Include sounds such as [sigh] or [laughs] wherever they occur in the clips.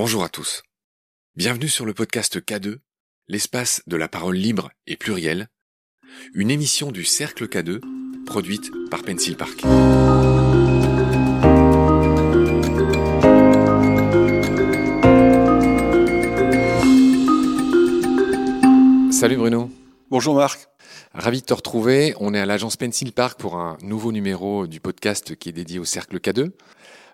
Bonjour à tous. Bienvenue sur le podcast K2, l'espace de la parole libre et plurielle, une émission du Cercle K2 produite par Pencil Park. Salut Bruno. Bonjour Marc. Ravi de te retrouver. On est à l'agence Pencil Park pour un nouveau numéro du podcast qui est dédié au Cercle K2.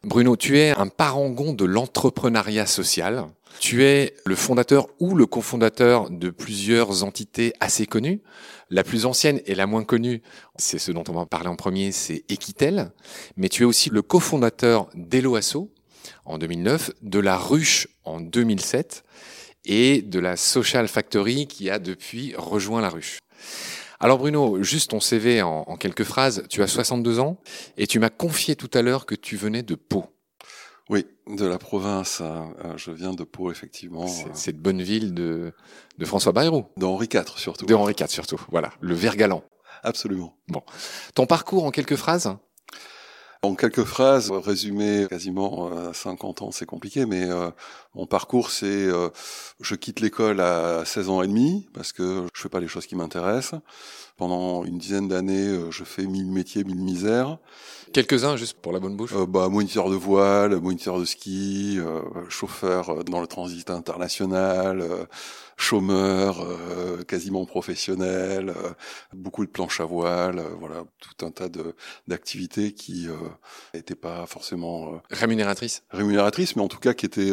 Bruno, tu es un parangon de l'entrepreneuriat social. Tu es le fondateur ou le cofondateur de plusieurs entités assez connues. La plus ancienne et la moins connue, c'est ce dont on va parler en premier, c'est Equitel. Mais tu es aussi le cofondateur d'Eloasso en 2009, de La Ruche en 2007 et de la Social Factory qui a depuis rejoint La Ruche. Alors Bruno, juste ton CV en, en, quelques phrases. Tu as 62 ans et tu m'as confié tout à l'heure que tu venais de Pau. Oui, de la province. Je viens de Pau, effectivement. Cette bonne ville de, de François Bayrou. De Henri IV, surtout. De Henri IV, surtout. Voilà, le Vergalant. Absolument. Bon. Ton parcours en quelques phrases? En quelques phrases, résumer quasiment 50 ans, c'est compliqué, mais euh, mon parcours, c'est euh, je quitte l'école à 16 ans et demi parce que je fais pas les choses qui m'intéressent. Pendant une dizaine d'années, euh, je fais mille métiers, mille misères. Quelques-uns, juste pour la bonne bouche euh, bah, Moniteur de voile, moniteur de ski, euh, chauffeur dans le transit international, chômeur, quasiment professionnel, beaucoup de planches à voile, voilà, tout un tas d'activités qui n'étaient pas forcément rémunératrices. Rémunératrices, mais en tout cas qui étaient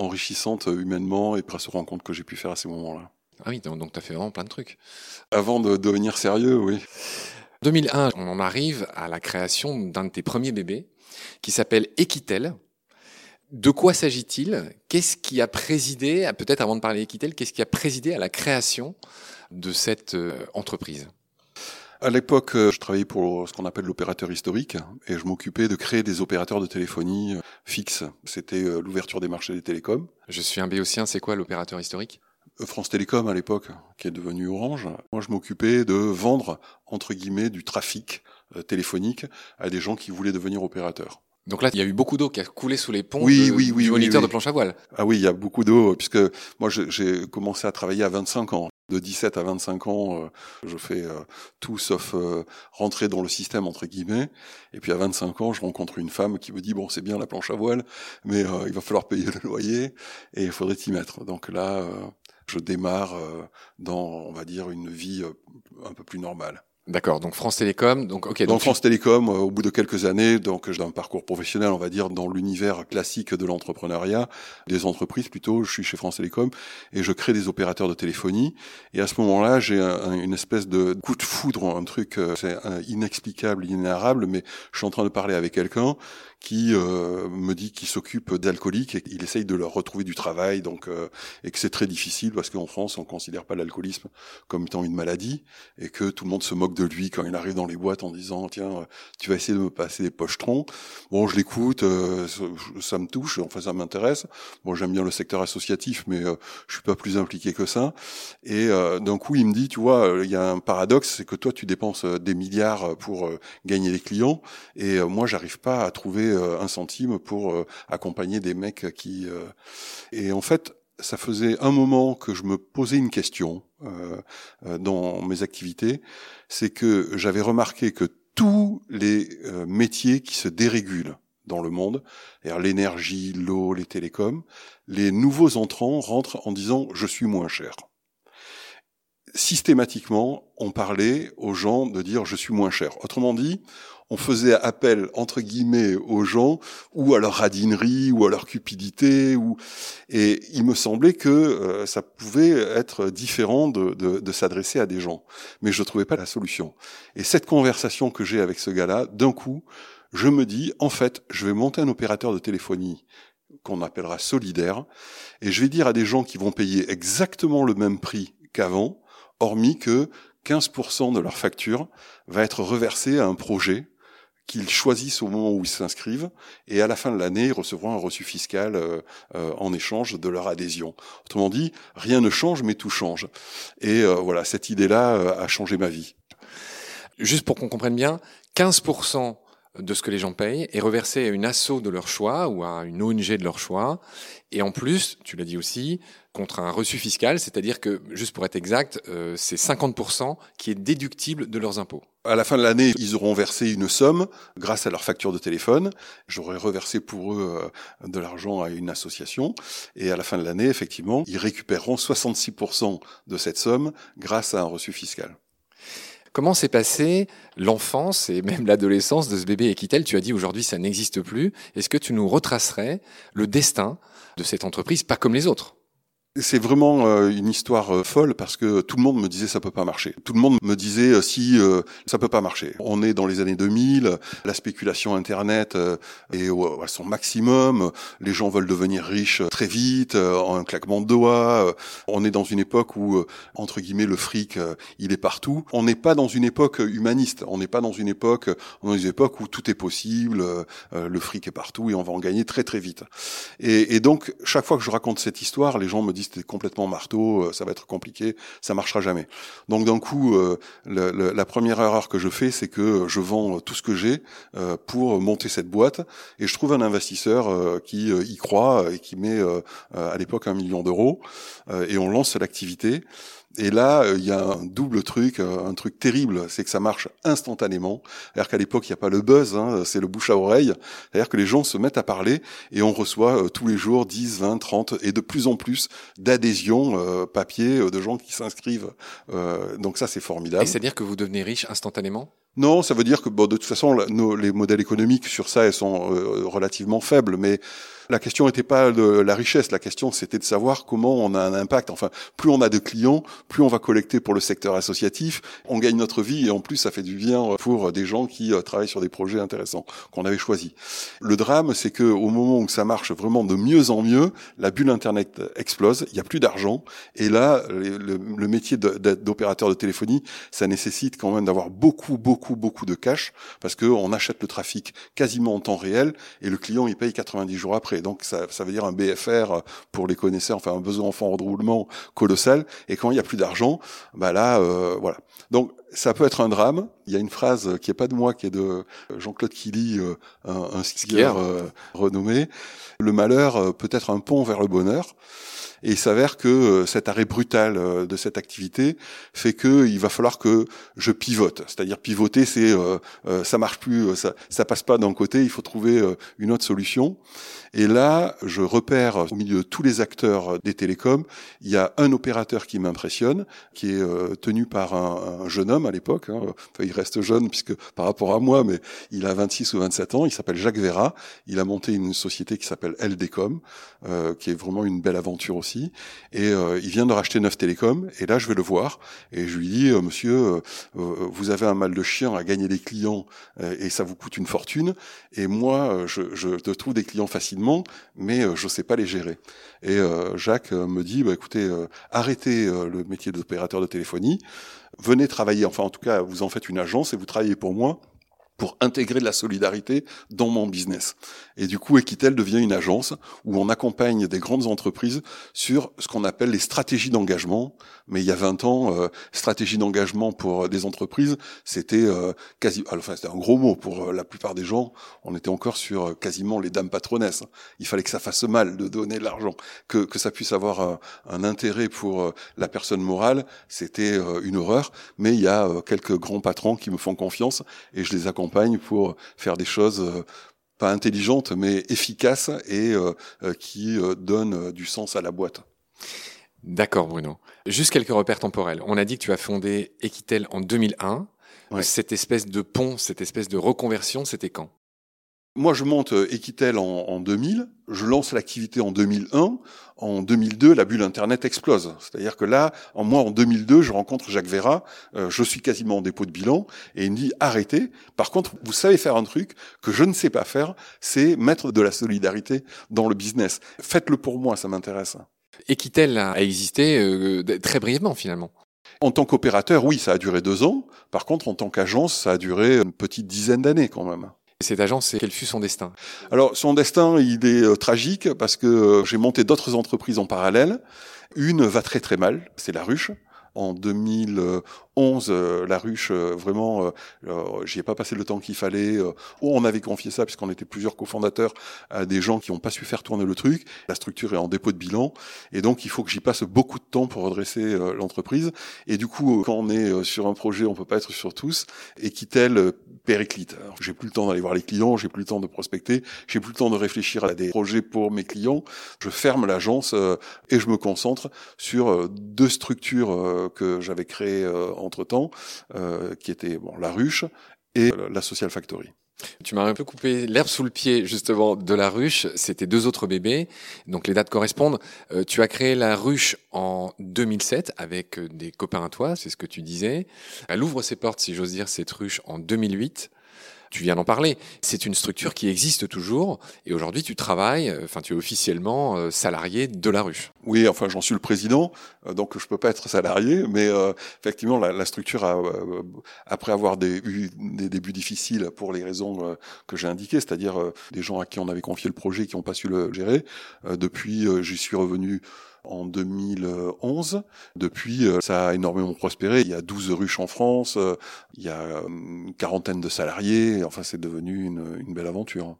enrichissantes humainement et grâce aux rencontres que j'ai pu faire à ces moments-là. Ah oui, donc, donc tu as fait vraiment plein de trucs. Avant de devenir sérieux, oui. 2001, on en arrive à la création d'un de tes premiers bébés qui s'appelle Equitel. De quoi s'agit-il? Qu'est-ce qui a présidé, peut-être avant de parler Equitel, qu'est-ce qui a présidé à la création de cette entreprise? À l'époque, je travaillais pour ce qu'on appelle l'opérateur historique et je m'occupais de créer des opérateurs de téléphonie fixes. C'était l'ouverture des marchés des télécoms. Je suis un béotien, c'est quoi l'opérateur historique? France Télécom à l'époque, qui est devenu Orange. Moi, je m'occupais de vendre, entre guillemets, du trafic téléphonique à des gens qui voulaient devenir opérateurs. Donc là, il y a eu beaucoup d'eau qui a coulé sous les ponts oui, de, oui, oui, du moniteur oui, de planche à voile. Ah oui, il y a beaucoup d'eau, puisque moi, j'ai commencé à travailler à 25 ans. De 17 à 25 ans, euh, je fais euh, tout sauf euh, rentrer dans le système, entre guillemets. Et puis à 25 ans, je rencontre une femme qui me dit, bon, c'est bien la planche à voile, mais il va falloir payer le loyer et il faudrait t'y mettre. Donc là, je démarre dans, on va dire, une vie un peu plus normale. D'accord, donc France Télécom, donc ok. Donc, France Télécom, euh, au bout de quelques années, donc j'ai un parcours professionnel, on va dire, dans l'univers classique de l'entrepreneuriat, des entreprises plutôt. Je suis chez France Télécom et je crée des opérateurs de téléphonie. Et à ce moment-là, j'ai un, une espèce de coup de foudre, un truc, c'est inexplicable, inénarrable, mais je suis en train de parler avec quelqu'un qui euh, me dit qu'il s'occupe d'alcooliques et qu'il essaye de leur retrouver du travail, donc euh, et que c'est très difficile parce qu'en France on considère pas l'alcoolisme comme étant une maladie et que tout le monde se moque de lui quand il arrive dans les boîtes en disant tiens tu vas essayer de me passer des pochetrons. Bon je l'écoute, euh, ça me touche, enfin ça m'intéresse. Bon j'aime bien le secteur associatif mais euh, je suis pas plus impliqué que ça. Et d'un coup il me dit tu vois il y a un paradoxe c'est que toi tu dépenses des milliards pour gagner des clients et moi j'arrive pas à trouver un centime pour accompagner des mecs qui et en fait ça faisait un moment que je me posais une question euh, dans mes activités, c'est que j'avais remarqué que tous les euh, métiers qui se dérégulent dans le monde, l'énergie, l'eau, les télécoms, les nouveaux entrants rentrent en disant je suis moins cher. Systématiquement, on parlait aux gens de dire je suis moins cher. Autrement dit, on faisait appel entre guillemets aux gens ou à leur radinerie ou à leur cupidité ou et il me semblait que euh, ça pouvait être différent de, de, de s'adresser à des gens. Mais je trouvais pas la solution. Et cette conversation que j'ai avec ce gars-là d'un coup je me dis en fait je vais monter un opérateur de téléphonie qu'on appellera solidaire et je vais dire à des gens qui vont payer exactement le même prix qu'avant hormis que 15% de leur facture va être reversée à un projet qu'ils choisissent au moment où ils s'inscrivent, et à la fin de l'année, ils recevront un reçu fiscal euh, euh, en échange de leur adhésion. Autrement dit, rien ne change, mais tout change. Et euh, voilà, cette idée-là a changé ma vie. Juste pour qu'on comprenne bien, 15% de ce que les gens payent est reversé à une asso de leur choix ou à une ONG de leur choix. Et en plus, tu l'as dit aussi, contre un reçu fiscal, c'est-à-dire que, juste pour être exact, euh, c'est 50% qui est déductible de leurs impôts. À la fin de l'année, ils auront versé une somme grâce à leur facture de téléphone. J'aurai reversé pour eux euh, de l'argent à une association. Et à la fin de l'année, effectivement, ils récupéreront 66% de cette somme grâce à un reçu fiscal. Comment s'est passée l'enfance et même l'adolescence de ce bébé Equitel? Tu as dit aujourd'hui ça n'existe plus. Est-ce que tu nous retracerais le destin de cette entreprise, pas comme les autres? C'est vraiment euh, une histoire euh, folle parce que tout le monde me disait ça peut pas marcher. Tout le monde me disait euh, si ça peut pas marcher. On est dans les années 2000, la spéculation internet est à son maximum, les gens veulent devenir riches très vite en un claquement de doigts. On est dans une époque où entre guillemets le fric il est partout. On n'est pas dans une époque humaniste, on n'est pas dans une époque dans une époque où tout est possible, le fric est partout et on va en gagner très très vite. Et, et donc chaque fois que je raconte cette histoire, les gens me disent c'était complètement marteau, euh, ça va être compliqué, ça marchera jamais. Donc d'un coup, euh, la première erreur que je fais, c'est que je vends tout ce que j'ai euh, pour monter cette boîte, et je trouve un investisseur qui y croit et qui met à l'époque un million d'euros, et on lance l'activité. Et là, euh, il y a un double truc, euh, un truc terrible, c'est que ça marche instantanément. C'est-à-dire qu'à l'époque, il n'y a pas le buzz, hein, c'est le bouche à oreille. C'est-à-dire que les gens se mettent à parler et on reçoit euh, tous les jours 10, 20, 30 et de plus en plus d'adhésions papier de gens qui s'inscrivent. donc ça, c'est formidable. Et c'est-à-dire que vous devenez riche instantanément? Non, ça veut dire que bon, de toute façon, les modèles économiques sur ça, elles sont relativement faibles, mais la question n'était pas de la richesse, la question c'était de savoir comment on a un impact. Enfin, plus on a de clients, plus on va collecter pour le secteur associatif, on gagne notre vie et en plus ça fait du bien pour des gens qui euh, travaillent sur des projets intéressants qu'on avait choisis. Le drame, c'est que au moment où ça marche vraiment de mieux en mieux, la bulle internet explose, il n'y a plus d'argent et là, le, métier d'opérateur de téléphonie, ça nécessite quand même d'avoir beaucoup, beaucoup, beaucoup de cash parce qu'on achète le trafic quasiment en temps réel et le client il paye 90 jours après donc ça, veut dire un BFR pour les connaisseurs, enfin un besoin enfant roulement colossal. Et quand il n'y a plus d'argent, bah là, euh, voilà. Donc ça peut être un drame. Il y a une phrase qui est pas de moi, qui est de Jean-Claude Killy, euh, un, un skieur euh, renommé. Le malheur peut être un pont vers le bonheur. Et il s'avère que euh, cet arrêt brutal euh, de cette activité fait que il va falloir que je pivote. C'est-à-dire pivoter, c'est euh, ça marche plus, ça, ça passe pas d'un côté, il faut trouver une autre solution. Et là, je repère au milieu de tous les acteurs des télécoms, il y a un opérateur qui m'impressionne, qui est tenu par un, jeune homme à l'époque. Hein. Il reste jeune puisque par rapport à moi, mais il a 26 ou 27 ans. Il s'appelle Jacques Vera. Il a monté une société qui s'appelle LDCom, euh, qui est vraiment une belle aventure aussi et euh, il vient de racheter Neuf Télécom. Et là, je vais le voir et je lui dis, euh, Monsieur, euh, vous avez un mal de chien à gagner des clients et ça vous coûte une fortune. Et moi, je, je te trouve des clients facilement, mais je sais pas les gérer. Et Jacques me dit, bah, écoutez, arrêtez le métier d'opérateur de téléphonie, venez travailler. Enfin, en tout cas, vous en faites une agence et vous travaillez pour moi pour intégrer de la solidarité dans mon business. Et du coup, Equitel devient une agence où on accompagne des grandes entreprises sur ce qu'on appelle les stratégies d'engagement. Mais il y a 20 ans, euh, stratégie d'engagement pour des entreprises, c'était euh, quasi, enfin c'était un gros mot pour euh, la plupart des gens. On était encore sur euh, quasiment les dames patronesses. Il fallait que ça fasse mal de donner de l'argent, que, que ça puisse avoir un intérêt pour la personne morale. C'était une horreur. Mais il y a quelques grands patrons qui me font confiance et je les accompagne pour faire des choses euh, pas intelligentes mais efficaces et euh, euh, qui donnent du sens à la boîte. D'accord Bruno. Juste quelques repères temporels. On a dit que tu as fondé Equitel en 2001. Cette espèce de pont, cette espèce de reconversion, c'était quand? Moi, je monte euh, Equitel en, en 2000, je lance l'activité en 2001. En 2002, la bulle Internet explose. C'est-à-dire que là, en moi, en 2002, je rencontre Jacques Vera, euh, je suis quasiment en dépôt de bilan, et il me dit, arrêtez. Par contre, vous savez faire un truc que je ne sais pas faire, c'est mettre de la solidarité dans le business. Faites-le pour moi, ça m'intéresse. Equitel a existé euh, très brièvement, finalement. En tant qu'opérateur, oui, ça a duré deux ans. Par contre, en tant qu'agence, ça a duré une petite dizaine d'années quand même. Cette agence, quel fut son destin? Alors son destin, il est euh, tragique parce que euh, j'ai monté d'autres entreprises en parallèle. Une va très très mal, c'est la ruche. En 2000, 11 euh, la ruche euh, vraiment euh, j'y ai pas passé le temps qu'il fallait oh, on avait confié ça puisqu'on était plusieurs cofondateurs à des gens qui n'ont pas su faire tourner le truc. La structure est en dépôt de bilan. Et donc il faut que j'y passe beaucoup de temps pour redresser l'entreprise. Et du coup quand on est sur un projet on peut pas être sur tous. Et qui tel périclite. J'ai plus le temps d'aller voir les clients j'ai plus le temps de prospecter j'ai plus le temps de réfléchir à des projets pour mes clients. Je ferme l'agence et je me concentre sur deux structures que j'avais créées euh, entre temps, euh, qui était bon la ruche et la Social Factory. Tu m'as un peu coupé l'herbe sous le pied justement de la ruche. C'était deux autres bébés, donc les dates correspondent. Euh, tu as créé la ruche en 2007 avec des copains à toi, c'est ce que tu disais. Elle ouvre ses portes, si j'ose dire, cette ruche en 2008 tu viens d'en parler. C'est une structure qui existe toujours et aujourd'hui tu travailles, euh, enfin tu es officiellement euh, salarié de la ruche. Oui, enfin j'en suis le président, euh, donc je peux pas être salarié, mais effectivement la, la, structure a, après avoir des, eu des débuts difficiles pour les raisons que j'ai indiquées, c'est-à-dire des gens à qui on avait confié le projet qui n'ont pas su le gérer, depuis j'y suis revenu en 2011. Depuis, euh, ça a énormément prospéré. Il y a 12 ruches en France, euh, il y a euh, une quarantaine de salariés. Enfin, c'est devenu une, une belle aventure.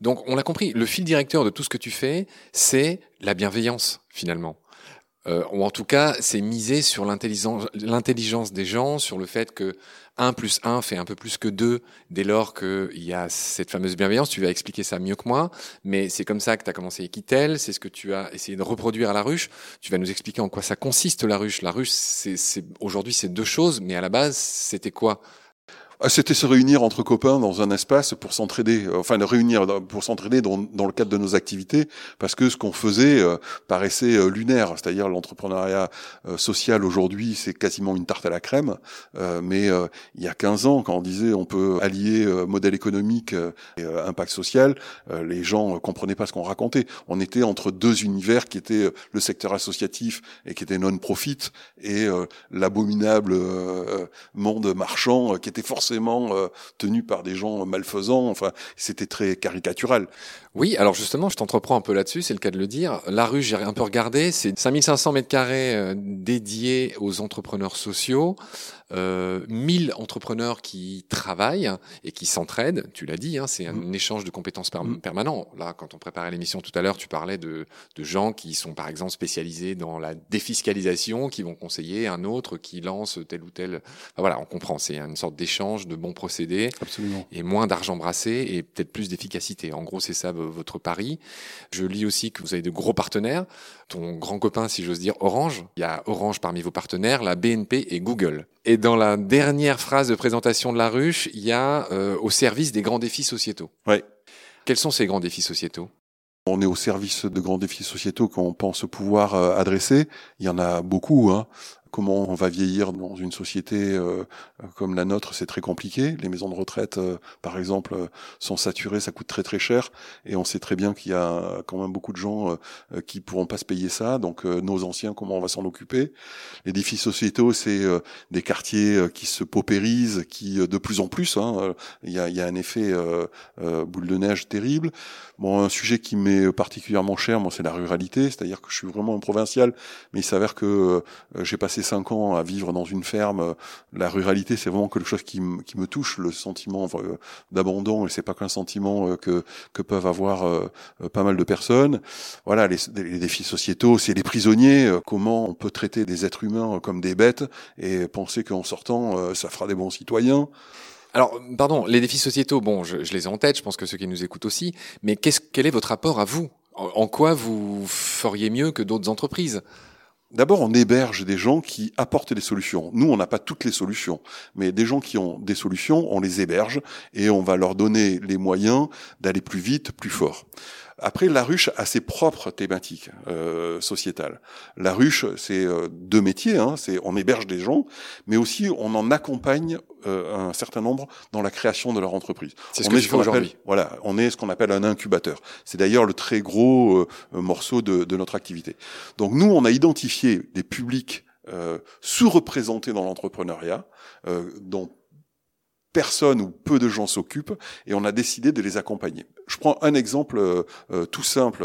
Donc, on l'a compris, le fil directeur de tout ce que tu fais, c'est la bienveillance, finalement. Euh, ou en tout cas, c'est miser sur l'intelligence des gens, sur le fait que 1 plus 1 fait un peu plus que 2 dès lors qu'il y a cette fameuse bienveillance. Tu vas expliquer ça mieux que moi, mais c'est comme ça que tu as commencé Equitel, c'est ce que tu as essayé de reproduire à la ruche. Tu vas nous expliquer en quoi ça consiste la ruche. La ruche, aujourd'hui, c'est deux choses, mais à la base, c'était quoi c'était se réunir entre copains dans un espace pour s'entraider, euh, enfin de réunir pour s'entraider dans, dans, le cadre de nos activités, parce que ce qu'on faisait euh, paraissait euh, lunaire, c'est-à-dire l'entrepreneuriat social aujourd'hui, c'est quasiment une tarte à la crème, mais il y a 15 ans, quand on disait on peut allier modèle économique et impact social, les gens comprenaient pas ce qu'on racontait. On était entre deux univers qui étaient le secteur associatif et qui était non-profit et l'abominable monde marchand qui était forcément forcément euh, par des gens malfaisants. Enfin, c'était très caricatural. Oui, alors justement, je t'entreprends un peu là-dessus, c'est le cas de le dire. La rue, j'ai un peu regardé, c'est 5500 mètres carrés euh, dédiés aux entrepreneurs sociaux euh, 1000 entrepreneurs qui travaillent et qui s'entraident. Tu l'as dit, hein, c'est un mm. échange de compétences mm. permanent. Là, quand on préparait l'émission tout à l'heure, tu parlais de, de, gens qui sont par exemple spécialisés dans la défiscalisation, qui vont conseiller un autre qui lance tel ou tel. voilà, on comprend. C'est une sorte d'échange de bons procédés Absolument. et moins d'argent brassé et peut-être plus d'efficacité. En gros, c'est ça votre pari. Je lis aussi que vous avez de gros partenaires. Ton grand copain, si j'ose dire, Orange. Il y a Orange parmi vos partenaires, la BNP et Google. Et dans la dernière phrase de présentation de la ruche, il y a euh, au service des grands défis sociétaux. Ouais. Quels sont ces grands défis sociétaux? On est au service de grands défis sociétaux qu'on pense pouvoir euh, adresser. Il y en a beaucoup. Hein comment on va vieillir dans une société euh, comme la nôtre, c'est très compliqué. Les maisons de retraite, euh, par exemple, euh, sont saturées, ça coûte très très cher, et on sait très bien qu'il y a quand même beaucoup de gens qui pourront pas se payer ça. Donc nos anciens, comment on va s'en occuper? Les défis sociétaux, c'est des quartiers qui se paupérisent, qui de plus en plus, hein, il, y a, y a un effet boule de neige terrible. Bon, un sujet qui m'est particulièrement cher, moi, c'est la ruralité, c'est-à-dire que je suis vraiment un provincial, mais il s'avère que j'ai passé cinq ans à vivre dans une ferme, la ruralité, c'est vraiment quelque chose qui, me touche, le sentiment euh, d'abandon, et c'est pas qu'un sentiment euh, que, peuvent avoir euh, pas mal de personnes. Voilà, les, défis sociétaux, c'est les prisonniers, comment on peut traiter des êtres humains comme des bêtes et penser qu'en sortant, ça fera des bons citoyens. Alors, pardon, les défis sociétaux, bon, je, les ai en tête, je pense que ceux qui nous écoutent aussi, mais qu'est-ce, quel est votre rapport à vous? En quoi vous feriez mieux que d'autres entreprises? D'abord, on héberge des gens qui apportent des solutions. Nous, on n'a pas toutes les solutions, mais des gens qui ont des solutions, on les héberge et on va leur donner les moyens d'aller plus vite, plus fort. Après, la ruche a ses propres thématiques euh, sociétales. La ruche, c'est euh, deux métiers. Hein, c'est on héberge des gens, mais aussi on en accompagne euh, un certain nombre dans la création de leur entreprise. C'est ce on que est aujourd'hui. Voilà, on est ce qu'on appelle un incubateur. C'est d'ailleurs le très gros euh, morceau de, de, notre activité. Donc nous, on a identifié des publics euh, sous-représentés dans l'entrepreneuriat, dont personne ou peu de gens s'occupent et on a décidé de les accompagner. Je prends un exemple euh, tout simple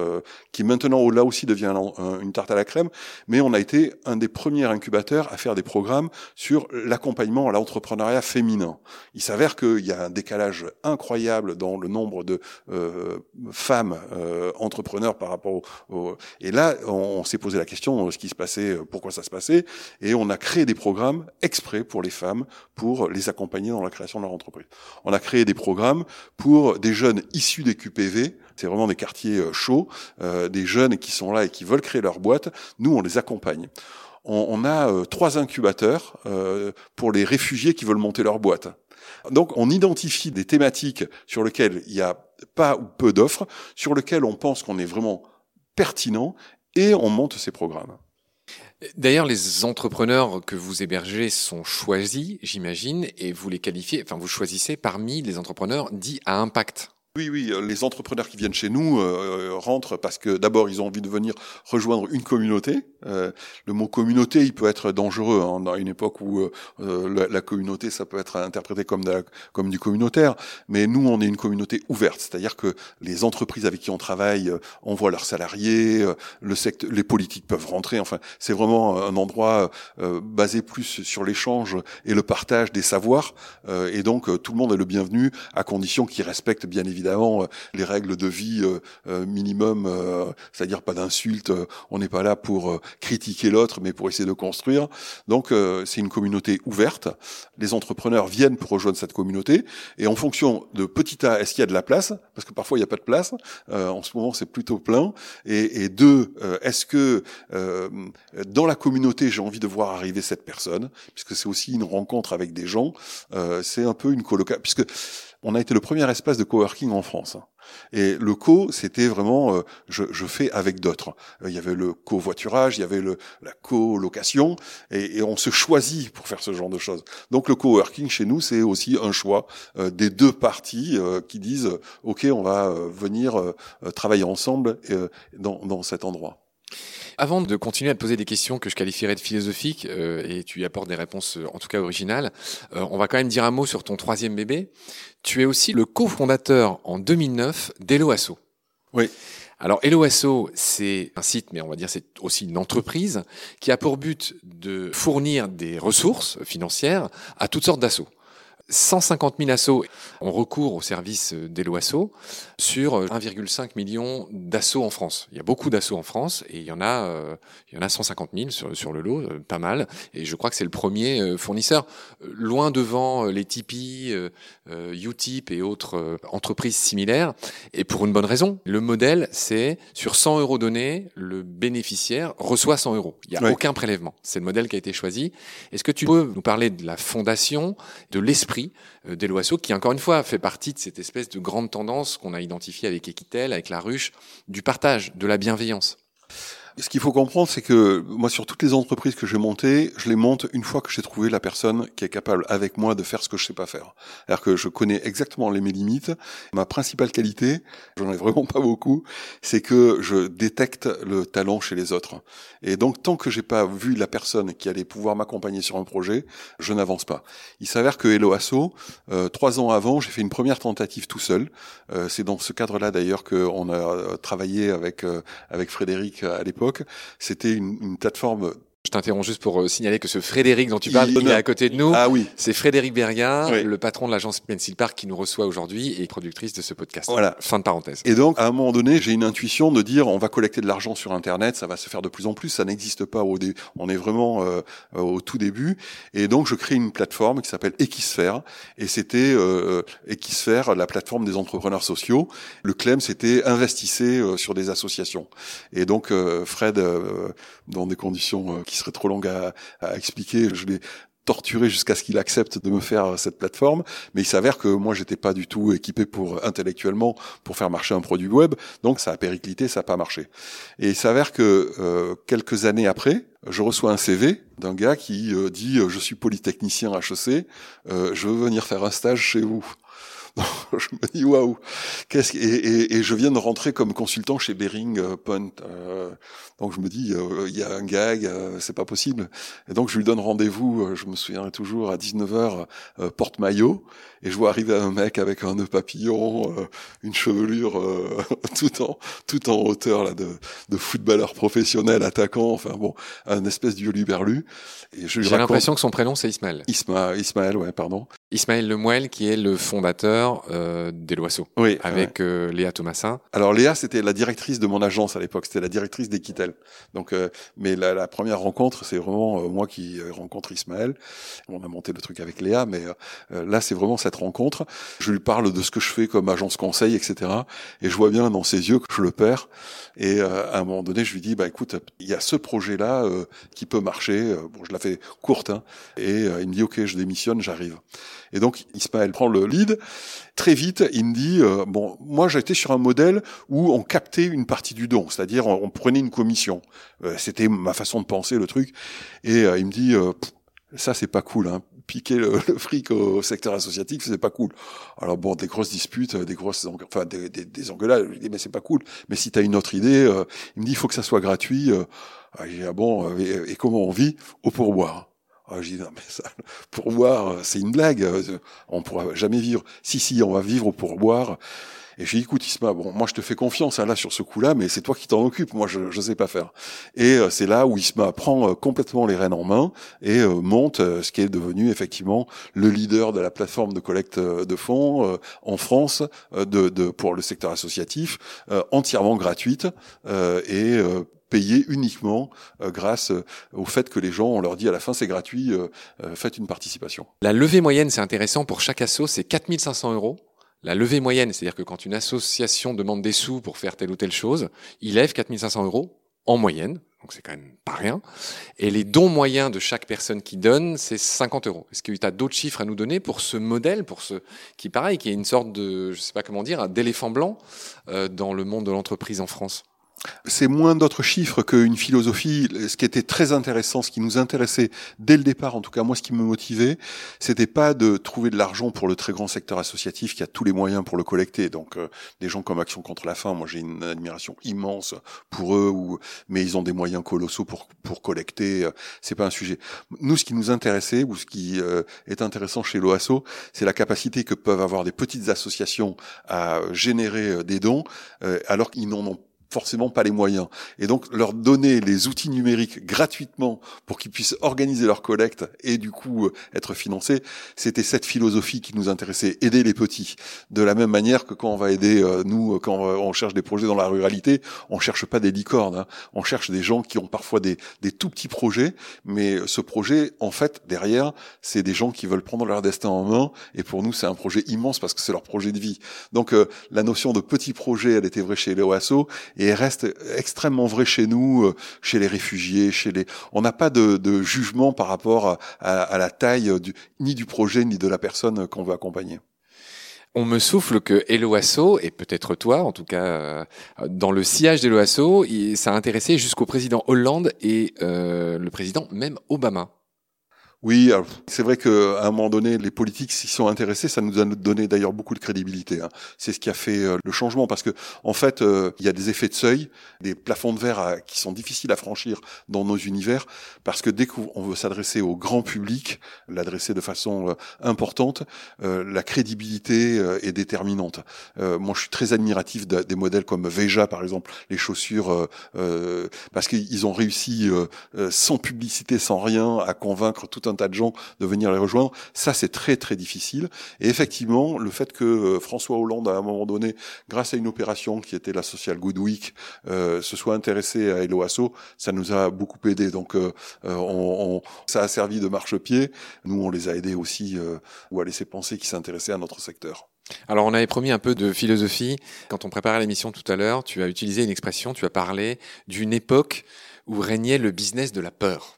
qui maintenant là aussi devient une tarte à la crème, mais on a été un des premiers incubateurs à faire des programmes sur l'accompagnement à l'entrepreneuriat féminin. Il s'avère qu'il y a un décalage incroyable dans le nombre de femmes entrepreneurs par rapport au, et là on, s'est posé la question ce qui se passait, pourquoi ça se passait, et on a créé des programmes exprès pour les femmes pour les accompagner dans la création de leur entreprise. On a créé des programmes pour des jeunes issus des QPV, c'est vraiment des quartiers euh, chauds, euh, des jeunes qui sont là et qui veulent créer leur boîte. Nous, on les accompagne. On, a euh, trois incubateurs pour les réfugiés qui veulent monter leur boîte. Donc, on identifie des thématiques sur lesquelles il n'y a pas ou peu d'offres, sur lesquelles on pense qu'on est vraiment pertinent, et on monte ces programmes. D'ailleurs, les entrepreneurs que vous hébergez sont choisis, j'imagine, et vous les qualifiez, enfin vous choisissez parmi les entrepreneurs dits à impact. Oui, oui, euh, les entrepreneurs qui viennent chez nous euh, rentrent parce que d'abord ils ont envie de venir rejoindre une communauté. Euh, le mot communauté, il peut être dangereux hein, une époque où la, communauté, ça peut être interprété comme, comme du communautaire. Mais nous, on est une communauté ouverte, c'est-à-dire que les entreprises avec qui on travaille envoient leurs salariés, le secteur, les politiques peuvent rentrer. Enfin, c'est vraiment un endroit basé plus sur l'échange et le partage des savoirs. et donc tout le monde est le bienvenu à condition qu'il respecte bien évidemment évidemment euh, les règles de vie euh, euh, minimum, c'est-à-dire pas d'insultes. On n'est pas là pour critiquer l'autre, mais pour essayer de construire. Donc c'est une communauté ouverte. Les entrepreneurs viennent pour rejoindre cette communauté et en fonction de petit A, est-ce qu'il y a de la place? Parce que parfois il n'y a pas de place. en ce moment c'est plutôt plein. Et, et deux, est-ce que dans la communauté j'ai envie de voir arriver cette personne? Puisque c'est aussi une rencontre avec des gens. c'est un peu une colocation. Puisque on a été le premier espace de coworking en France. Et le co, c'était vraiment, euh, je, fais avec d'autres. Euh, il y avait le covoiturage, il y avait le, la colocation, et, et on se choisit pour faire ce genre de choses. Donc le coworking chez nous, c'est aussi un choix euh, des deux parties qui disent, ok, on va venir travailler ensemble dans, dans cet endroit. Avant de continuer à te poser des questions que je qualifierais de philosophiques, euh, et tu y apportes des réponses euh, en tout cas originales, euh, on va quand même dire un mot sur ton troisième bébé. Tu es aussi le cofondateur en 2009 d'Eloasso. Oui. Alors Eloasso, c'est un site, mais on va dire c'est aussi une entreprise qui a pour but de fournir des ressources financières à toutes sortes d'assauts. 150 000 assos ont recours au service d'Eloasso sur 1,5 euh, million d'assauts en France. Il y a beaucoup d'assauts en France et il y en a, euh, il y en a 150 000 sur, sur le lot, euh, pas mal. Et je crois que c'est le premier fournisseur, loin devant les Tipeee, Utip et autres entreprises similaires. Et pour une bonne raison. Le modèle, c'est sur 100 euros donnés, le bénéficiaire reçoit 100 euros. Il n'y a aucun prélèvement. C'est le modèle qui a été choisi. Est-ce que tu peux nous parler de la fondation, de l'esprit d'Eloasso, qui encore une fois fait partie de cette espèce de grande tendance qu'on a identifié avec Equitel, avec la ruche, du partage, de la bienveillance. Ce qu'il faut comprendre, c'est que moi, sur toutes les entreprises que j'ai montées, je les monte une fois que j'ai trouvé la personne qui est capable avec moi de faire ce que je sais pas faire. C'est-à-dire que je connais exactement les mes limites. Ma principale qualité, j'en ai vraiment pas beaucoup, c'est que je détecte le talent chez les autres. Et donc, tant que j'ai pas vu la personne qui allait pouvoir m'accompagner sur un projet, je n'avance pas. Il s'avère que Hello Asso, euh, trois ans avant, j'ai fait une première tentative tout seul. Euh, c'est dans ce cadre-là d'ailleurs qu'on a euh, travaillé avec avec Frédéric à l'époque c'était une, plateforme je t'interromps juste pour euh, signaler que ce Frédéric dont tu parles, il, est à côté de nous. Ah oui. C'est Frédéric Berrien, le patron de l'agence Pencil Park qui nous reçoit aujourd'hui et productrice de ce podcast. Voilà. Fin de parenthèse. Et donc, à un moment donné, j'ai une intuition de dire, on va collecter de l'argent sur Internet, ça va se faire de plus en plus, ça n'existe pas au début, on est vraiment euh, au tout début. Et donc, je crée une plateforme qui s'appelle Equisphère. Et c'était euh, Equisphère, la plateforme des entrepreneurs sociaux. Le claim, c'était investissez euh, sur des associations. Et donc, Fred, dans des conditions qui serait trop longue à, expliquer. Je l'ai torturé jusqu'à ce qu'il accepte de me faire cette plateforme, mais il s'avère que moi j'étais pas du tout équipé pour intellectuellement pour faire marcher un produit web, donc ça a périclité, ça a pas marché. Et il s'avère que euh, quelques années après, je reçois un CV d'un gars qui euh, dit je suis polytechnicien HEC, euh, je veux venir faire un stage chez vous. [laughs] je me dis waouh, qu'est-ce et, et, et, je viens de rentrer comme consultant chez Bering euh, Point. Euh, donc je me dis euh, il y a un gag, c'est pas possible. Et donc je lui donne rendez-vous, je me souviendrai toujours à 19h porte maillot et je vois arriver un mec avec un nœud papillon, une chevelure [laughs] tout en tout en hauteur là de, de footballeur professionnel attaquant, enfin bon, un espèce de berlu. J'ai l'impression que son prénom c'est Ismaël. Isma, Ismaël, ouais, pardon. Ismaël Lemuel qui est le fondateur euh, des Loiseaux, oui, avec euh, Léa Thomasin. Alors Léa, c'était la directrice de mon agence à l'époque, c'était la directrice d'Equitel. Donc, euh, mais la, la, première rencontre, c'est vraiment euh, moi qui rencontre Ismaël. On a monté le truc avec Léa, mais là, c'est vraiment cette rencontre. Je lui parle de ce que je fais comme agence conseil, etc. Et je vois bien dans ses yeux que je le perds. Et à un moment donné, je lui dis, bah écoute, il y a ce projet-là qui peut marcher. Bon, je la fais courte, hein. et il me dit, ok, je démissionne, j'arrive. Et donc Ismaël prend le lead. Très vite, il me dit euh, bon, moi j'étais sur un modèle où on captait une partie du don, c'est-à-dire on, prenait une commission. Euh, c'était ma façon de penser le truc. Et euh, il me dit ça c'est pas cool. Hein. Piquer le, fric au secteur associatif, c'est pas cool. Alors bon, des grosses disputes, des grosses, enfin des, des, des engueulades. Je dis mais c'est pas cool. Mais si tu as une autre idée, il me dit il faut que ça soit gratuit. Ah, ah bon, et, et comment on vit Au pourboire? Ah, je dis, non, mais ça, pourboire, c'est une blague. On pourra jamais vivre. Si, si, on va vivre au pourboire. Et j'ai dit, écoute Isma, bon, moi je te fais confiance hein, là sur ce coup-là, mais c'est toi qui t'en occupe, moi je ne sais pas faire. Et euh, c'est là où Isma prend euh, complètement les rênes en main et euh, monte ce qui est devenu effectivement le leader de la plateforme de collecte de fonds en France pour le secteur associatif, entièrement gratuite et payé uniquement euh, grâce euh, au fait que les gens, on leur dit à la fin c'est gratuit, euh, faites une participation. La levée moyenne, c'est intéressant, pour chaque asso, c'est 4500 euros. La levée moyenne, c'est-à-dire que quand une association demande des sous pour faire telle ou telle chose, il lève 4500 euros en moyenne, donc c'est quand même pas rien. Et les dons moyens de chaque personne qui donne, c'est 50 euros. Est-ce que tu as d'autres chiffres à nous donner pour ce modèle, pour ce qui pareil, qui est une sorte de, je sais pas comment dire, d'éléphant blanc dans le monde de l'entreprise en France? C'est moins d'autres chiffres qu'une philosophie. Ce qui était très intéressant, ce qui nous intéressait dès le départ, en tout cas moi, ce qui me motivait, c'était pas de trouver de l'argent pour le très grand secteur associatif qui a tous les moyens pour le collecter. Donc euh, des gens comme Action contre la faim, moi j'ai une admiration immense pour eux, ou, mais ils ont des moyens colossaux pour pour collecter. Euh, c'est pas un sujet. Nous, ce qui nous intéressait ou ce qui euh, est intéressant chez l'OASO, c'est la capacité que peuvent avoir des petites associations à générer des dons, alors qu'ils n'en ont forcément pas les moyens. Et donc leur donner les outils numériques gratuitement pour qu'ils puissent organiser leur collecte et du coup euh, être financés, c'était cette philosophie qui nous intéressait, aider les petits. De la même manière que quand on va aider euh, nous, quand on cherche des projets dans la ruralité, on cherche pas des licornes, hein. on cherche des gens qui ont parfois des, des tout petits projets, mais ce projet, en fait, derrière, c'est des gens qui veulent prendre leur destin en main, et pour nous, c'est un projet immense parce que c'est leur projet de vie. Donc euh, la notion de petit projet, elle était vraie chez l'OASO, et reste extrêmement vrai chez nous, euh, chez les réfugiés, chez les. On n'a pas de, jugement par rapport à, à la taille du, ni du projet ni de la personne qu'on veut accompagner. On me souffle que Eloasso, et peut-être toi en tout cas, euh, dans le sillage d'Eloasso, ça a intéressé jusqu'au président Hollande et euh, le président même Obama. Oui, c'est vrai qu'à un moment donné, les politiques s'y sont intéressés. Ça nous a donné d'ailleurs beaucoup de crédibilité. Hein. C'est ce qui a fait euh, le changement parce que, en fait, euh, il y a des effets de seuil, des plafonds de verre qui sont difficiles à franchir dans nos univers parce que dès qu'on veut s'adresser au grand public, l'adresser de façon euh, importante, la crédibilité est déterminante. moi, je suis très admiratif des modèles comme Veja, par exemple, les chaussures, parce qu'ils ont réussi sans publicité, sans rien, à convaincre tout un tas de gens de venir les rejoindre. Ça, c'est très très difficile. Et effectivement, le fait que euh, François Hollande, à un moment donné, grâce à une opération qui était la Social Good Week, euh, se soit intéressé à Eloasso, ça nous a beaucoup aidé. Donc, euh, on, ça a servi de marchepied. Nous, on les a aidés aussi ou à laisser penser qu'ils s'intéressaient à notre secteur. Alors on avait promis un peu de philosophie. Quand on préparait l'émission tout à l'heure, tu as utilisé une expression, tu as parlé d'une époque où régnait le business de la peur.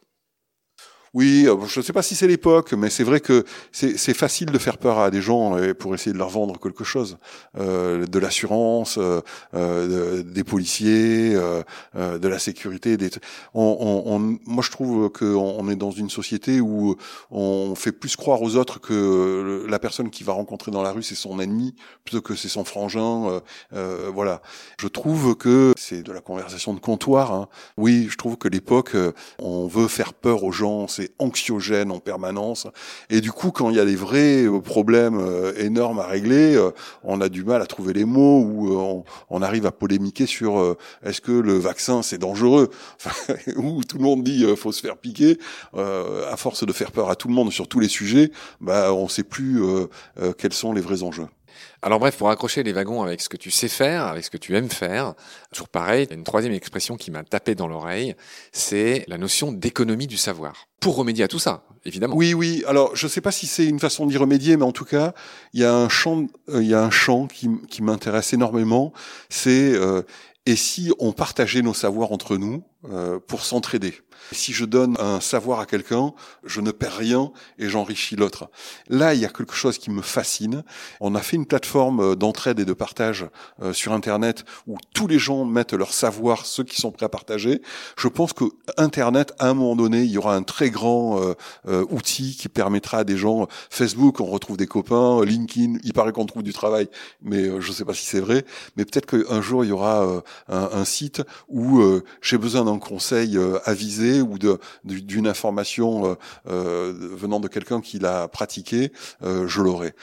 Oui, euh, je ne sais pas si c'est l'époque, mais c'est vrai que c'est facile de faire peur à des gens pour essayer de leur vendre quelque chose, euh, de l'assurance, euh, euh des policiers, euh, euh, de la sécurité. Des... On, on, moi, je trouve qu'on est dans une société où on fait plus croire aux autres que la personne qui va rencontrer dans la rue c'est son ennemi plutôt que c'est son frangin. voilà. Je trouve que c'est de la conversation de comptoir. Hein. Oui, je trouve que l'époque, on veut faire peur aux gens. Anxiogène en permanence. Et du coup, quand il y a des vrais euh, problèmes euh, énormes à régler, euh, on a du mal à trouver les mots ou on, arrive à polémiquer sur est-ce que le vaccin c'est dangereux [laughs] ou tout le monde dit faut se faire piquer. à force de faire peur à tout le monde sur tous les sujets, bah on sait plus quels sont les vrais enjeux. Alors bref, pour accrocher les wagons avec ce que tu sais faire, avec ce que tu aimes faire, toujours pareil, une troisième expression qui m'a tapé dans l'oreille, c'est la notion d'économie du savoir. Pour remédier à tout ça, évidemment. Oui, oui. Alors, je ne sais pas si c'est une façon d'y remédier, mais en tout cas, il y a un champ, euh, il y a un champ qui, m'intéresse énormément. C'est euh, et si on partageait nos savoirs entre nous pour s'entraider si je donne un savoir à quelqu'un, je ne perds rien et j'enrichis l'autre. Là, il y a quelque chose qui me fascine. On a fait une plateforme euh, d'entraide et de partage euh, sur Internet où tous les gens mettent leur savoir, ceux qui sont prêts à partager. Je pense que Internet, à un moment donné, il y aura un très grand euh, outil qui permettra à des gens, Facebook, on retrouve des copains, LinkedIn, il paraît qu'on trouve du travail, mais je ne sais pas si c'est vrai. Mais peut-être qu'un jour, il y aura un, un, site où j'ai besoin d'un conseil avisé ou d'une information euh, euh, venant de quelqu'un qui l'a pratiqué, euh, je l'aurai.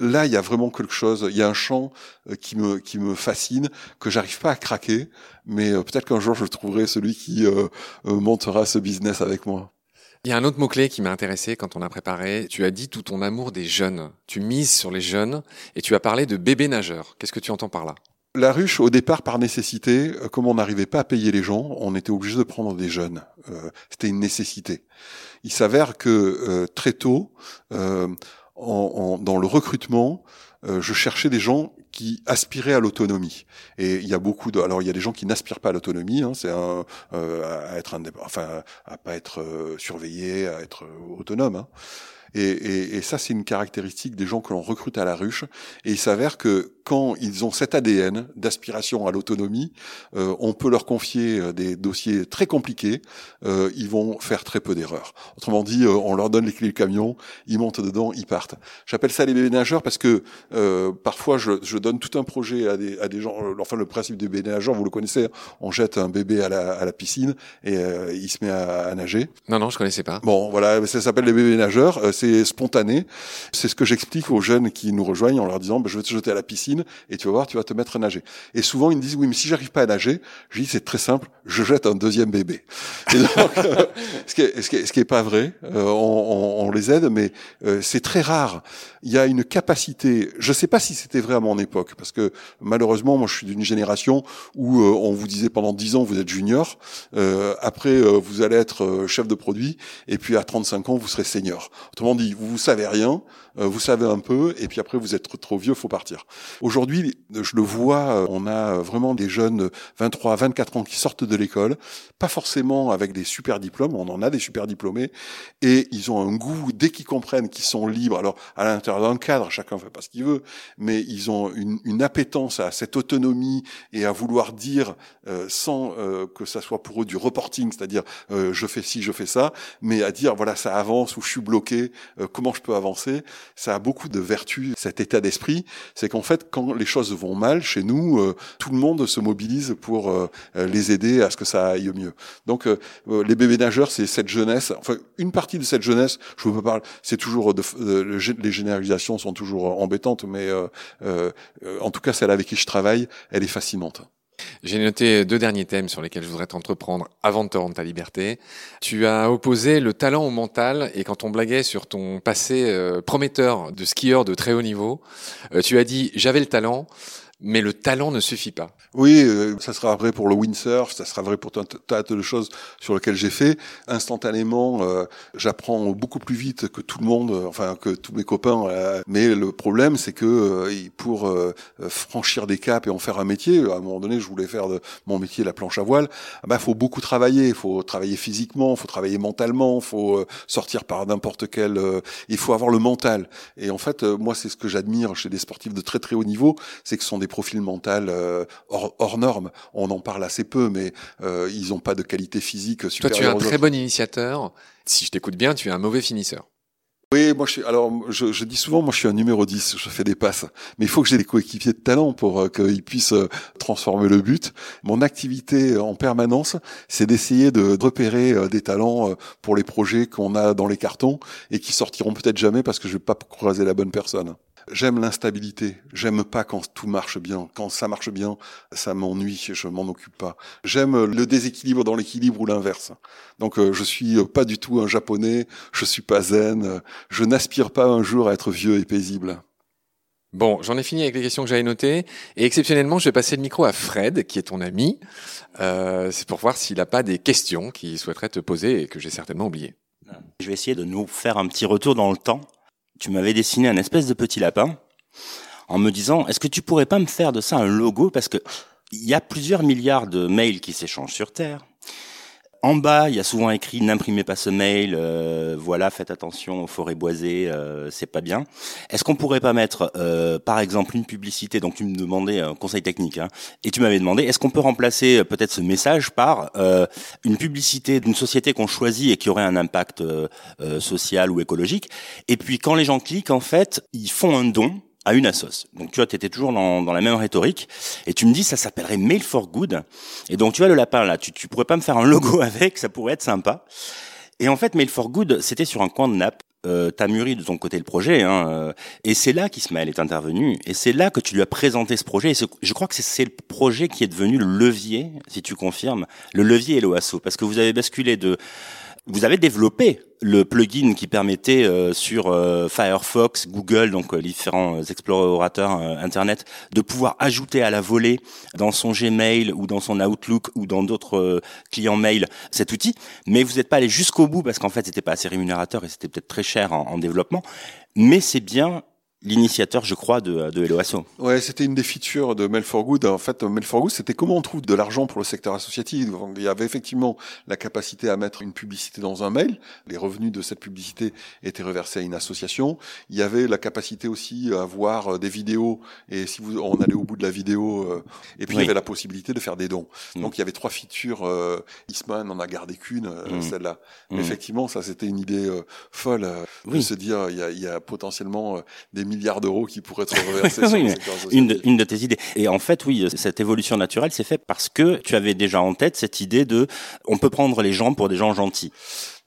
Là, il y a vraiment quelque chose. Il y a un champ qui me qui me fascine que j'arrive pas à craquer, mais peut-être qu'un jour je trouverai celui qui montera ce business avec moi. Il y a un autre mot-clé qui m'a intéressé quand on a préparé. Tu as dit tout ton amour des jeunes. Tu mises sur les jeunes et tu as parlé de bébés nageurs. Qu'est-ce que tu entends par là? La ruche, au départ, par nécessité, euh, comme on n'arrivait pas à payer les gens, on était obligé de prendre des jeunes. Euh, c'était une nécessité. Il s'avère que euh, très tôt, dans le recrutement, je cherchais des gens qui aspiraient à l'autonomie. Et il y a beaucoup de, alors il y a des gens qui n'aspirent pas à l'autonomie, hein, c'est un, à être enfin à pas être surveillé, à être autonome. Hein. Et, et, et, ça, c'est une caractéristique des gens que l'on recrute à la ruche. Et il s'avère que quand ils ont cet ADN d'aspiration à l'autonomie, euh, on peut leur confier euh, des dossiers très compliqués, euh, ils vont faire très peu d'erreurs. Autrement dit, euh, on leur donne les clés du camion, ils montent dedans, ils partent. J'appelle ça les bébés nageurs parce que euh, parfois je, je, donne tout un projet à des, à des gens. Enfin, le principe des bébés nageurs, vous le connaissez, on jette un bébé à la, à la piscine et il se met à, à, nager. Non, non, je connaissais pas. Bon, voilà, ça s'appelle les bébés nageurs. c'est spontané. C'est ce que j'explique aux jeunes qui nous rejoignent en leur disant, ben, je vais te jeter à la piscine et tu vas voir, tu vas te mettre à nager. Et souvent, ils me disent, oui, mais si j'arrive pas à nager, je dis, c'est très simple, je jette un deuxième bébé. Et donc, [laughs] euh, ce, qui est, ce, qui est, ce, qui est, pas vrai, euh, on, on, on, les aide, mais euh, c'est très rare. Il y a une capacité, je sais pas si c'était vrai à mon époque, parce que malheureusement, moi, je suis d'une génération où on vous disait pendant 10 ans, vous êtes junior, après, vous allez être chef de produit, et puis à 35 ans, vous serez senior. Autrement dit, vous, savez rien, vous savez un peu, et puis après, vous êtes trop vieux, faut partir. Aujourd'hui, je le vois, on a vraiment des jeunes 23, 24 ans qui sortent de l'école, pas forcément avec des super diplômes, on en a des super diplômés, et ils ont un goût, dès qu'ils comprennent qu'ils sont libres, alors à l'intérieur d'un cadre, chacun fait pas ce qu'il veut, mais ils ont une, une, appétence à cette autonomie et à vouloir dire, euh, sans euh, que ça soit pour eux du reporting, c'est-à-dire euh, je fais ci, je fais ça, mais à dire voilà ça avance ou je suis bloqué, euh, comment je peux avancer, ça a beaucoup de vertus, cet état d'esprit, c'est qu'en fait quand les choses vont mal chez nous, euh, tout le monde se mobilise pour les aider à ce que ça aille mieux. Donc les bébés nageurs, c'est cette jeunesse, enfin une partie de cette jeunesse, je vous parle, c'est toujours de, les généralisations sont toujours embêtantes, mais en tout cas celle avec qui je travaille, elle est fascinante. J'ai noté deux derniers thèmes sur lesquels je voudrais t'entreprendre avant de te rendre ta liberté. Tu as opposé le talent au mental et quand on blaguait sur ton passé euh, prometteur de skieur de très haut niveau, euh, tu as dit j'avais le talent, mais le talent ne suffit pas. Oui, euh, ça sera vrai pour le windsurf, ça sera vrai pour un tas de choses sur lesquelles j'ai fait. Instantanément, euh, j'apprends beaucoup plus vite que tout le monde, euh, enfin que tous mes copains. mais le problème, c'est que pour franchir des caps et en faire un métier, à un moment donné, je voulais faire de mon métier la planche à voile. Ah bah, faut beaucoup travailler. Il faut travailler physiquement, faut travailler mentalement, faut sortir par n'importe quel. il faut avoir le mental. Et en fait, moi, c'est ce que j'admire chez des sportifs de très très haut niveau, c'est que ce sont des profils mentaux euh, hors, hors normes. On en parle assez peu, mais euh, ils n'ont pas de qualité physique supérieure. Toi, tu es un très bon initiateur. Si je t'écoute bien, tu es un mauvais finisseur. Oui, moi je suis. Alors, je, je, dis souvent, moi je suis un numéro 10. Je fais des passes, mais il faut que j'ai des coéquipiers de talent pour euh, qu'ils puissent euh, transformer le but. Mon activité en permanence, c'est d'essayer de repérer euh, des talents pour les projets qu'on a dans les cartons et qui sortiront peut-être jamais parce que je vais pas croiser la bonne personne. J'aime l'instabilité. J'aime pas quand tout marche bien. Quand ça marche bien, ça m'ennuie. Je m'en occupe pas. J'aime le déséquilibre dans l'équilibre ou l'inverse. Donc euh, je suis pas du tout un japonais. Je suis pas zen. Je n'aspire pas un jour à être vieux et paisible. Bon, j'en ai fini avec les questions que j'avais notées. Et exceptionnellement, je vais passer le micro à Fred, qui est ton ami. Euh, c'est pour voir s'il n'a pas des questions qu'il souhaiterait te poser et que j'ai certainement oubliées. Je vais essayer de nous faire un petit retour dans le temps tu m'avais dessiné un espèce de petit lapin en me disant est-ce que tu pourrais pas me faire de ça un logo? Parce que il y a plusieurs milliards de mails qui s'échangent sur Terre. En bas, il y a souvent écrit n'imprimez pas ce mail, euh, voilà, faites attention aux forêts boisées, euh, c'est pas bien. Est-ce qu'on pourrait pas mettre, euh, par exemple, une publicité Donc tu me demandais un conseil technique, hein, et tu m'avais demandé, est-ce qu'on peut remplacer peut-être ce message par une publicité d'une société qu'on choisit et qui aurait un impact social ou écologique? Et puis quand les gens cliquent, en fait, ils font un don à une assoce. Donc tu vois, tu étais toujours dans, dans, la même rhétorique, et tu me dis ça s'appellerait Mail for Good. Et donc tu vois le lapin là, tu, tu pourrais pas me faire un logo [laughs] avec, ça pourrait être sympa. Et en fait, Mail for Good, c'était sur un coin de nappe. Euh, t'as mûri de ton côté le projet, hein, euh, et c'est là qu'Ismaël est intervenu, et c'est là que tu lui as présenté ce projet. Et je crois que c'est le projet qui est devenu le levier, si tu confirmes, le levier et l'OASO, parce que vous avez basculé de vous avez développé le plugin qui permettait euh, sur euh, Firefox, Google, donc euh, les différents explorateurs Internet, de pouvoir ajouter à la volée dans son Gmail ou dans son Outlook ou dans d'autres clients mail cet outil. Mais vous n'êtes pas allé jusqu'au bout parce qu'en fait, c'était pas assez rémunérateur et c'était peut-être très cher en, en développement. Mais c'est bien l'initiateur, je crois, de, de LOASO. Ouais, c'était une des features de Mail for Good. En fait, Mail for Good, c'était comment on trouve de l'argent pour le secteur associatif. Il y avait effectivement la capacité à mettre une publicité dans un mail. Les revenus de cette publicité étaient reversés à une association. Il y avait la capacité aussi à voir euh, des vidéos. Et si vous, on allait au bout de la vidéo, euh, et puis il y avait la possibilité de faire des dons. Mm. Donc il y avait trois features. Euh, Isman n'en a gardé qu'une, mm. celle-là. Mm. Effectivement, ça c'était une idée folle de se dire il y a, il y a potentiellement des milliards d'euros qui pourraient être [laughs] reversés sur une, de, une de tes idées. Et en fait, oui, cette évolution naturelle s'est faite parce que tu avais déjà en tête cette idée de on peut prendre les gens pour des gens gentils.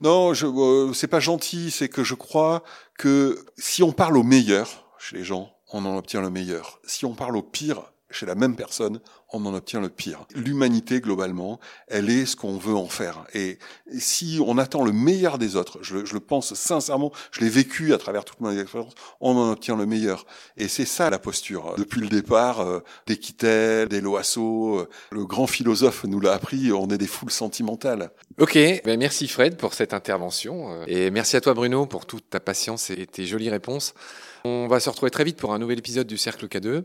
Non, je, euh, c'est pas gentil, c'est que je crois que si on parle au meilleur chez les gens, on en obtient le meilleur. Si on parle au pire chez la même personne, on en obtient le pire. L'humanité, globalement, elle est ce qu'on veut en faire. Et si on attend le meilleur des autres, je, le pense sincèrement, je l'ai vécu à travers toute mon expérience, on en obtient le meilleur. Et c'est ça la posture. Depuis le départ, euh, des Kittel, des euh, le grand philosophe nous l'a appris, on est des foules sentimentales. Ok, ben merci Fred pour cette intervention. Euh, et merci à toi Bruno pour toute ta patience et tes jolies réponses. On va se retrouver très vite pour un nouvel épisode du Cercle K2.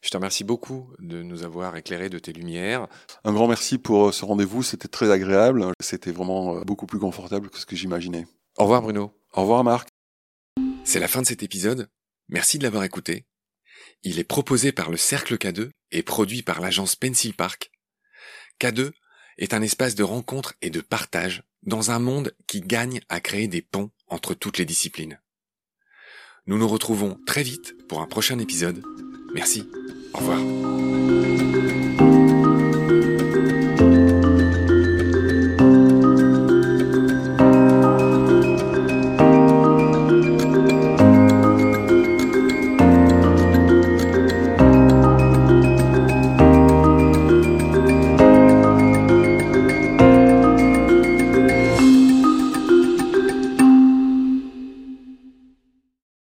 Je te remercie beaucoup de nous avoir éclairé de tes lumières. Un grand merci pour euh, ce rendez-vous, c'était très agréable. C'était vraiment euh, beaucoup plus confortable que ce que j'imaginais. Au revoir Bruno. Au revoir Marc. C'est la fin de cet épisode. Merci de l'avoir écouté. Il est proposé par le Cercle K2 et produit par l'agence Pencil Park. K2 est un espace de rencontre et de partage dans un monde qui gagne à créer des ponts entre toutes les disciplines. Nous nous retrouvons très vite pour un prochain épisode. Merci. Au revoir.